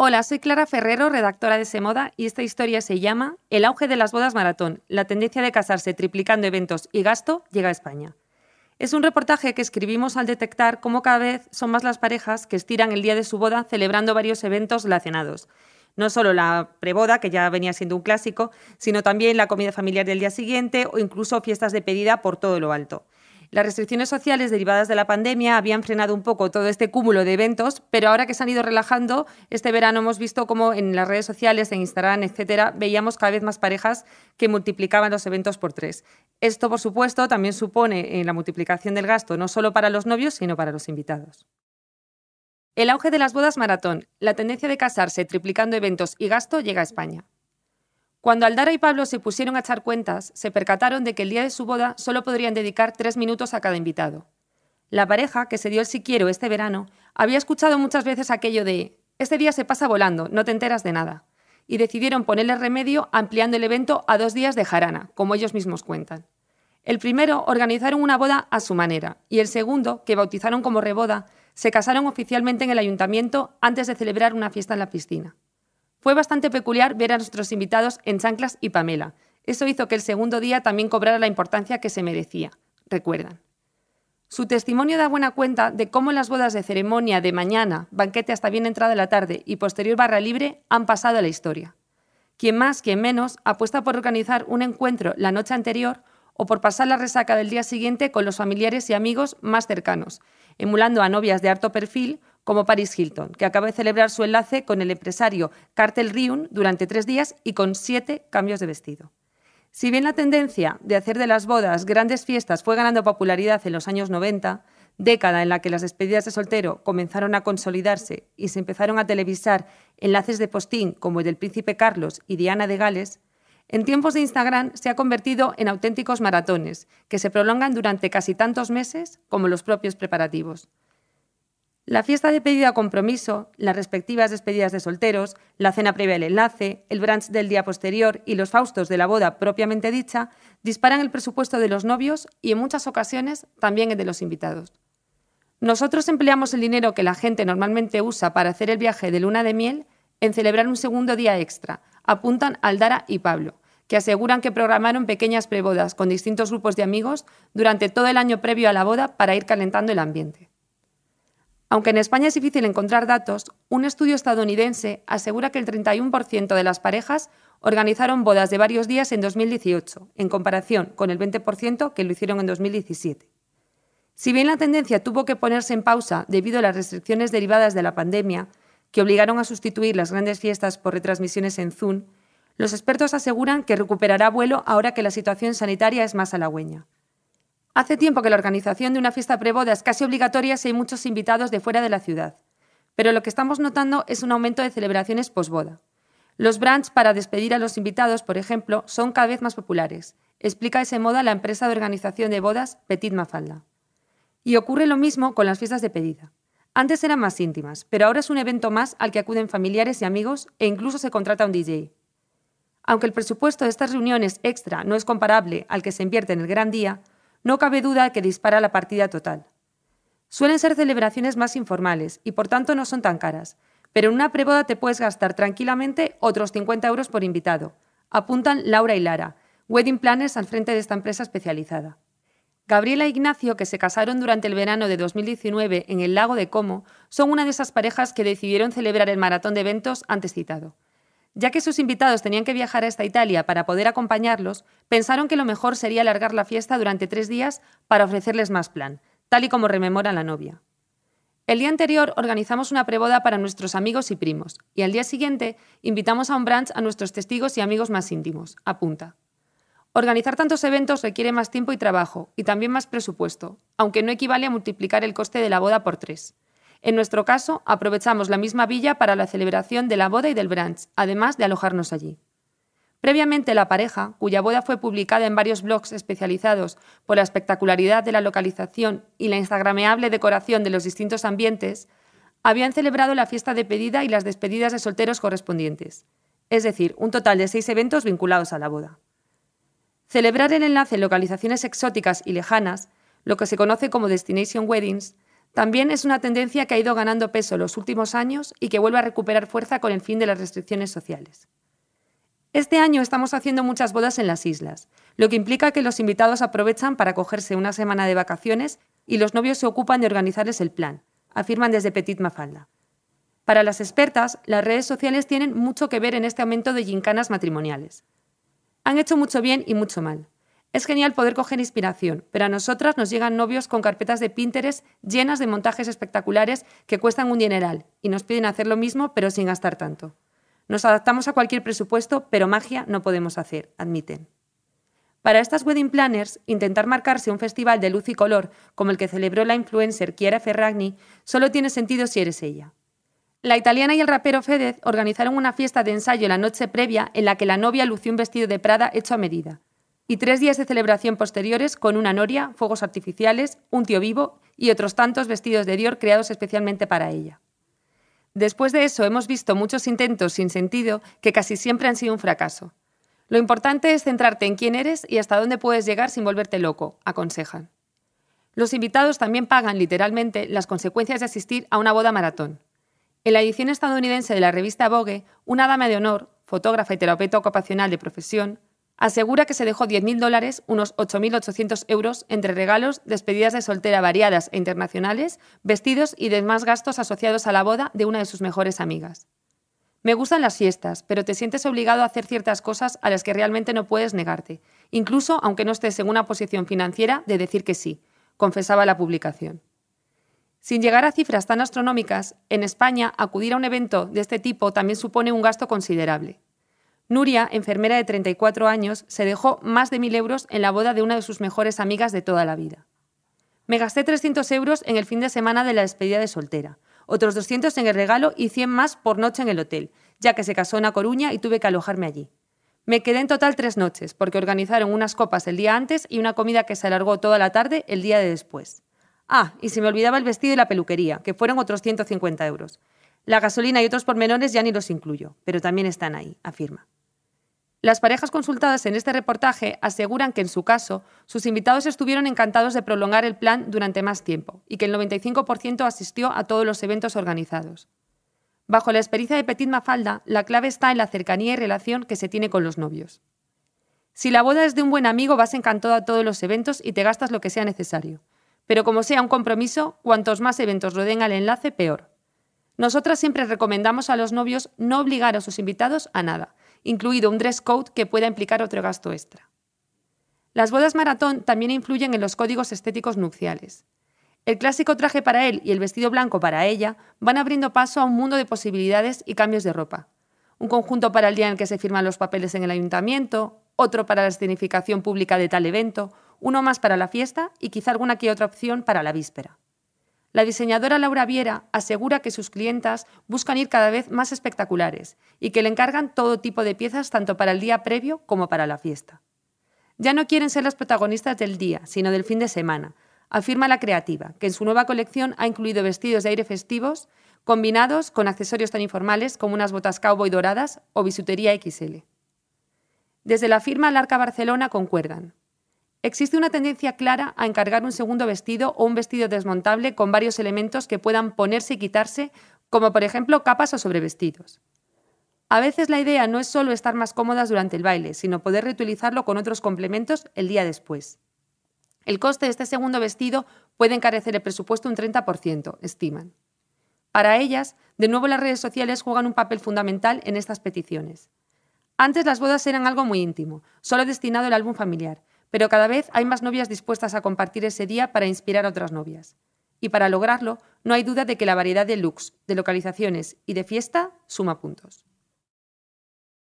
Hola, soy Clara Ferrero, redactora de Semoda, y esta historia se llama El auge de las bodas maratón, la tendencia de casarse triplicando eventos y gasto llega a España. Es un reportaje que escribimos al detectar cómo cada vez son más las parejas que estiran el día de su boda celebrando varios eventos relacionados. No solo la preboda, que ya venía siendo un clásico, sino también la comida familiar del día siguiente o incluso fiestas de pedida por todo lo alto. Las restricciones sociales derivadas de la pandemia habían frenado un poco todo este cúmulo de eventos, pero ahora que se han ido relajando, este verano hemos visto cómo en las redes sociales, en Instagram, etcétera, veíamos cada vez más parejas que multiplicaban los eventos por tres. Esto, por supuesto, también supone eh, la multiplicación del gasto, no solo para los novios, sino para los invitados. El auge de las bodas maratón, la tendencia de casarse triplicando eventos y gasto llega a España. Cuando Aldara y Pablo se pusieron a echar cuentas, se percataron de que el día de su boda solo podrían dedicar tres minutos a cada invitado. La pareja, que se dio el si quiero este verano, había escuchado muchas veces aquello de este día se pasa volando, no te enteras de nada, y decidieron ponerle remedio ampliando el evento a dos días de jarana, como ellos mismos cuentan. El primero organizaron una boda a su manera, y el segundo, que bautizaron como reboda, se casaron oficialmente en el ayuntamiento antes de celebrar una fiesta en la piscina. Fue bastante peculiar ver a nuestros invitados en chanclas y Pamela. Eso hizo que el segundo día también cobrara la importancia que se merecía, recuerdan. Su testimonio da buena cuenta de cómo las bodas de ceremonia de mañana, banquete hasta bien entrada la tarde y posterior barra libre han pasado a la historia. Quien más, quien menos, apuesta por organizar un encuentro la noche anterior o por pasar la resaca del día siguiente con los familiares y amigos más cercanos, emulando a novias de alto perfil como Paris Hilton, que acaba de celebrar su enlace con el empresario Cartel Riun durante tres días y con siete cambios de vestido. Si bien la tendencia de hacer de las bodas grandes fiestas fue ganando popularidad en los años 90, década en la que las despedidas de soltero comenzaron a consolidarse y se empezaron a televisar enlaces de postín como el del príncipe Carlos y Diana de Gales, en tiempos de Instagram se ha convertido en auténticos maratones que se prolongan durante casi tantos meses como los propios preparativos. La fiesta de pedida a compromiso, las respectivas despedidas de solteros, la cena previa al enlace, el brunch del día posterior y los faustos de la boda propiamente dicha disparan el presupuesto de los novios y en muchas ocasiones también el de los invitados. Nosotros empleamos el dinero que la gente normalmente usa para hacer el viaje de luna de miel en celebrar un segundo día extra, apuntan Aldara y Pablo, que aseguran que programaron pequeñas prebodas con distintos grupos de amigos durante todo el año previo a la boda para ir calentando el ambiente. Aunque en España es difícil encontrar datos, un estudio estadounidense asegura que el 31% de las parejas organizaron bodas de varios días en 2018, en comparación con el 20% que lo hicieron en 2017. Si bien la tendencia tuvo que ponerse en pausa debido a las restricciones derivadas de la pandemia, que obligaron a sustituir las grandes fiestas por retransmisiones en Zoom, los expertos aseguran que recuperará vuelo ahora que la situación sanitaria es más halagüeña. Hace tiempo que la organización de una fiesta preboda es casi obligatoria si hay muchos invitados de fuera de la ciudad, pero lo que estamos notando es un aumento de celebraciones posboda. Los brunch para despedir a los invitados, por ejemplo, son cada vez más populares, explica ese moda la empresa de organización de bodas Petit Mafalda. Y ocurre lo mismo con las fiestas de pedida. Antes eran más íntimas, pero ahora es un evento más al que acuden familiares y amigos e incluso se contrata un DJ. Aunque el presupuesto de estas reuniones extra no es comparable al que se invierte en el gran día, no cabe duda que dispara la partida total. Suelen ser celebraciones más informales y por tanto no son tan caras, pero en una preboda te puedes gastar tranquilamente otros 50 euros por invitado, apuntan Laura y Lara, wedding planners al frente de esta empresa especializada. Gabriela e Ignacio, que se casaron durante el verano de 2019 en el lago de Como, son una de esas parejas que decidieron celebrar el maratón de eventos antes citado. Ya que sus invitados tenían que viajar hasta Italia para poder acompañarlos, pensaron que lo mejor sería alargar la fiesta durante tres días para ofrecerles más plan, tal y como rememora la novia. El día anterior organizamos una preboda para nuestros amigos y primos, y al día siguiente invitamos a un brunch a nuestros testigos y amigos más íntimos, apunta. Organizar tantos eventos requiere más tiempo y trabajo, y también más presupuesto, aunque no equivale a multiplicar el coste de la boda por tres. En nuestro caso, aprovechamos la misma villa para la celebración de la boda y del brunch, además de alojarnos allí. Previamente, la pareja, cuya boda fue publicada en varios blogs especializados por la espectacularidad de la localización y la instagrameable decoración de los distintos ambientes, habían celebrado la fiesta de pedida y las despedidas de solteros correspondientes, es decir, un total de seis eventos vinculados a la boda. Celebrar el enlace en localizaciones exóticas y lejanas, lo que se conoce como Destination Weddings, También es una tendencia que ha ido ganando peso los últimos años y que vuelve a recuperar fuerza con el fin de las restricciones sociales. Este año estamos haciendo muchas bodas en las islas, lo que implica que los invitados aprovechan para cogerse una semana de vacaciones y los novios se ocupan de organizarles el plan, afirman desde Petit Mafalda. Para las expertas, las redes sociales tienen mucho que ver en este aumento de gincanas matrimoniales. Han hecho mucho bien y mucho mal. Es genial poder coger inspiración, pero a nosotras nos llegan novios con carpetas de Pinterest llenas de montajes espectaculares que cuestan un dineral y nos piden hacer lo mismo pero sin gastar tanto. Nos adaptamos a cualquier presupuesto, pero magia no podemos hacer, admiten. Para estas wedding planners, intentar marcarse un festival de luz y color como el que celebró la influencer Chiara Ferragni solo tiene sentido si eres ella. La italiana y el rapero Fedez organizaron una fiesta de ensayo la noche previa en la que la novia lució un vestido de Prada hecho a medida y tres días de celebración posteriores con una noria, fuegos artificiales, un tío vivo y otros tantos vestidos de Dior creados especialmente para ella. Después de eso hemos visto muchos intentos sin sentido que casi siempre han sido un fracaso. Lo importante es centrarte en quién eres y hasta dónde puedes llegar sin volverte loco, aconsejan. Los invitados también pagan literalmente las consecuencias de asistir a una boda maratón. En la edición estadounidense de la revista Vogue, una dama de honor, fotógrafa y terapeuta ocupacional de profesión, asegura que se dejó 10.000 dólares, unos 8.800 euros, entre regalos, despedidas de soltera variadas e internacionales, vestidos y demás gastos asociados a la boda de una de sus mejores amigas. Me gustan las fiestas, pero te sientes obligado a hacer ciertas cosas a las que realmente no puedes negarte, incluso aunque no estés en una posición financiera de decir que sí, confesaba la publicación. Sin llegar a cifras tan astronómicas, en España acudir a un evento de este tipo también supone un gasto considerable. Nuria, enfermera de 34 años, se dejó más de 1.000 euros en la boda de una de sus mejores amigas de toda la vida. Me gasté 300 euros en el fin de semana de la despedida de soltera, otros 200 en el regalo y 100 más por noche en el hotel, ya que se casó en A Coruña y tuve que alojarme allí. Me quedé en total tres noches, porque organizaron unas copas el día antes y una comida que se alargó toda la tarde el día de después. Ah, y se me olvidaba el vestido y la peluquería, que fueron otros 150 euros. La gasolina y otros pormenores ya ni los incluyo, pero también están ahí, afirma. Las parejas consultadas en este reportaje aseguran que en su caso, sus invitados estuvieron encantados de prolongar el plan durante más tiempo y que el 95% asistió a todos los eventos organizados. Bajo la experiencia de Petit Mafalda, la clave está en la cercanía y relación que se tiene con los novios. Si la boda es de un buen amigo, vas encantado a todos los eventos y te gastas lo que sea necesario. Pero como sea un compromiso, cuantos más eventos rodeen al enlace, peor. Nosotras siempre recomendamos a los novios no obligar a sus invitados a nada, incluido un dress code que pueda implicar otro gasto extra. Las bodas maratón también influyen en los códigos estéticos nupciales. El clásico traje para él y el vestido blanco para ella van abriendo paso a un mundo de posibilidades y cambios de ropa. Un conjunto para el día en que se firman los papeles en el ayuntamiento, otro para la escenificación pública de tal evento, uno más para la fiesta y quizá alguna que otra opción para la víspera. La diseñadora Laura Viera asegura que sus clientas buscan ir cada vez más espectaculares y que le encargan todo tipo de piezas tanto para el día previo como para la fiesta. Ya no quieren ser las protagonistas del día, sino del fin de semana, afirma la creativa, que en su nueva colección ha incluido vestidos de aire festivos combinados con accesorios tan informales como unas botas cowboy doradas o bisutería XL. Desde la firma Larca Barcelona concuerdan. Existe una tendencia clara a encargar un segundo vestido o un vestido desmontable con varios elementos que puedan ponerse y quitarse, como por ejemplo capas o sobrevestidos. A veces la idea no es solo estar más cómodas durante el baile, sino poder reutilizarlo con otros complementos el día después. El coste de este segundo vestido puede encarecer el presupuesto un 30%, estiman. Para ellas, de nuevo las redes sociales juegan un papel fundamental en estas peticiones. Antes las bodas eran algo muy íntimo, solo destinado al álbum familiar, pero cada vez hay más novias dispuestas a compartir ese día para inspirar a otras novias. Y para lograrlo, no hay duda de que la variedad de looks, de localizaciones y de fiesta suma puntos.